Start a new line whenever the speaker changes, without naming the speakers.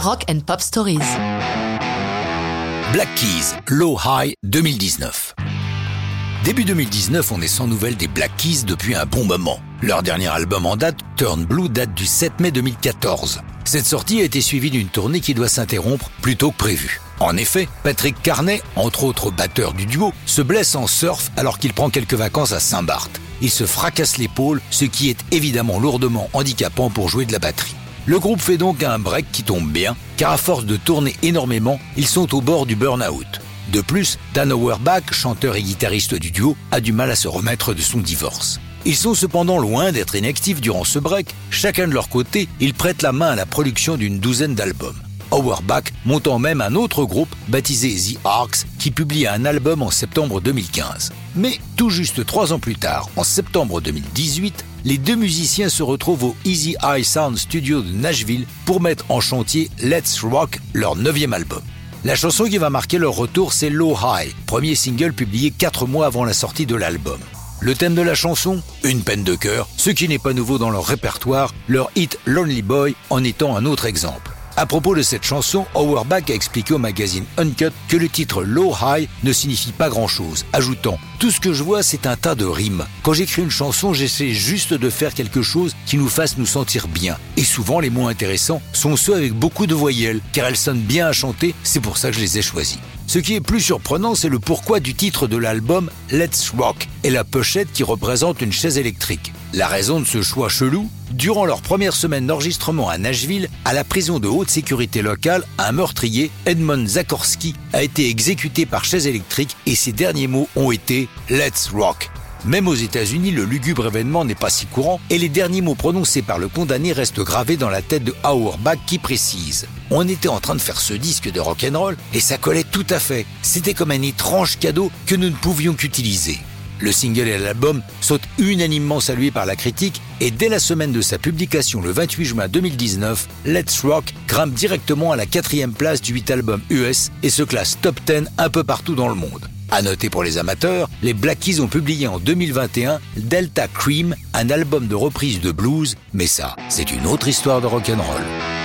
Rock and Pop Stories.
Black Keys, Low High 2019. Début 2019, on est sans nouvelles des Black Keys depuis un bon moment. Leur dernier album en date, Turn Blue, date du 7 mai 2014. Cette sortie a été suivie d'une tournée qui doit s'interrompre plus tôt que prévu. En effet, Patrick Carnet, entre autres batteur du duo, se blesse en surf alors qu'il prend quelques vacances à Saint-Barth. Il se fracasse l'épaule, ce qui est évidemment lourdement handicapant pour jouer de la batterie. Le groupe fait donc un break qui tombe bien, car à force de tourner énormément, ils sont au bord du burn-out. De plus, Dan Auerbach, chanteur et guitariste du duo, a du mal à se remettre de son divorce. Ils sont cependant loin d'être inactifs durant ce break. Chacun de leur côté, ils prêtent la main à la production d'une douzaine d'albums. Auerbach montant même un autre groupe baptisé The Arcs qui publie un album en septembre 2015. Mais tout juste trois ans plus tard, en septembre 2018, les deux musiciens se retrouvent au Easy Eye Sound Studio de Nashville pour mettre en chantier Let's Rock, leur neuvième album. La chanson qui va marquer leur retour, c'est Low High, premier single publié quatre mois avant la sortie de l'album. Le thème de la chanson Une peine de cœur, ce qui n'est pas nouveau dans leur répertoire, leur hit Lonely Boy en étant un autre exemple. À propos de cette chanson, Auerbach a expliqué au magazine Uncut que le titre Low High ne signifie pas grand-chose, ajoutant Tout ce que je vois, c'est un tas de rimes. Quand j'écris une chanson, j'essaie juste de faire quelque chose qui nous fasse nous sentir bien. Et souvent, les mots intéressants sont ceux avec beaucoup de voyelles, car elles sonnent bien à chanter, c'est pour ça que je les ai choisis. Ce qui est plus surprenant, c'est le pourquoi du titre de l'album Let's Rock et la pochette qui représente une chaise électrique. La raison de ce choix chelou Durant leur première semaine d'enregistrement à Nashville, à la prison de haute sécurité locale, un meurtrier, Edmond Zakorski, a été exécuté par chaise électrique et ses derniers mots ont été Let's Rock. Même aux États-Unis, le lugubre événement n'est pas si courant et les derniers mots prononcés par le condamné restent gravés dans la tête de Auerbach qui précise On était en train de faire ce disque de rock'n'roll et ça collait tout à fait. C'était comme un étrange cadeau que nous ne pouvions qu'utiliser. Le single et l'album sont unanimement salués par la critique et dès la semaine de sa publication le 28 juin 2019, Let's Rock grimpe directement à la quatrième place du 8 album US et se classe top 10 un peu partout dans le monde. À noter pour les amateurs, les Black Keys ont publié en 2021 Delta Cream, un album de reprise de blues, mais ça, c'est une autre histoire de rock'n'roll.